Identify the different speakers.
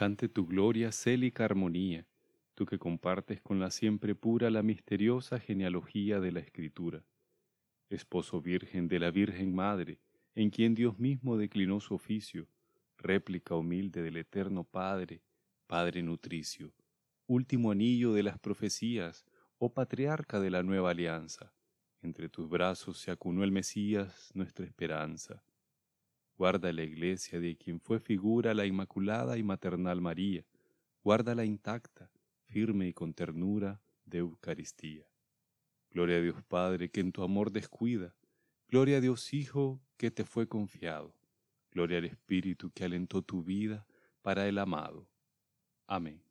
Speaker 1: Cante tu gloria célica armonía, tú que compartes con la siempre pura la misteriosa genealogía de la Escritura. Esposo virgen de la Virgen Madre, en quien Dios mismo declinó su oficio, réplica humilde del eterno Padre, Padre nutricio, último anillo de las profecías, oh patriarca de la nueva alianza. Entre tus brazos se acunó el Mesías, nuestra esperanza. Guarda la iglesia de quien fue figura la Inmaculada y Maternal María. Guárdala intacta, firme y con ternura de Eucaristía. Gloria a Dios Padre que en tu amor descuida. Gloria a Dios Hijo que te fue confiado. Gloria al Espíritu que alentó tu vida para el amado. Amén.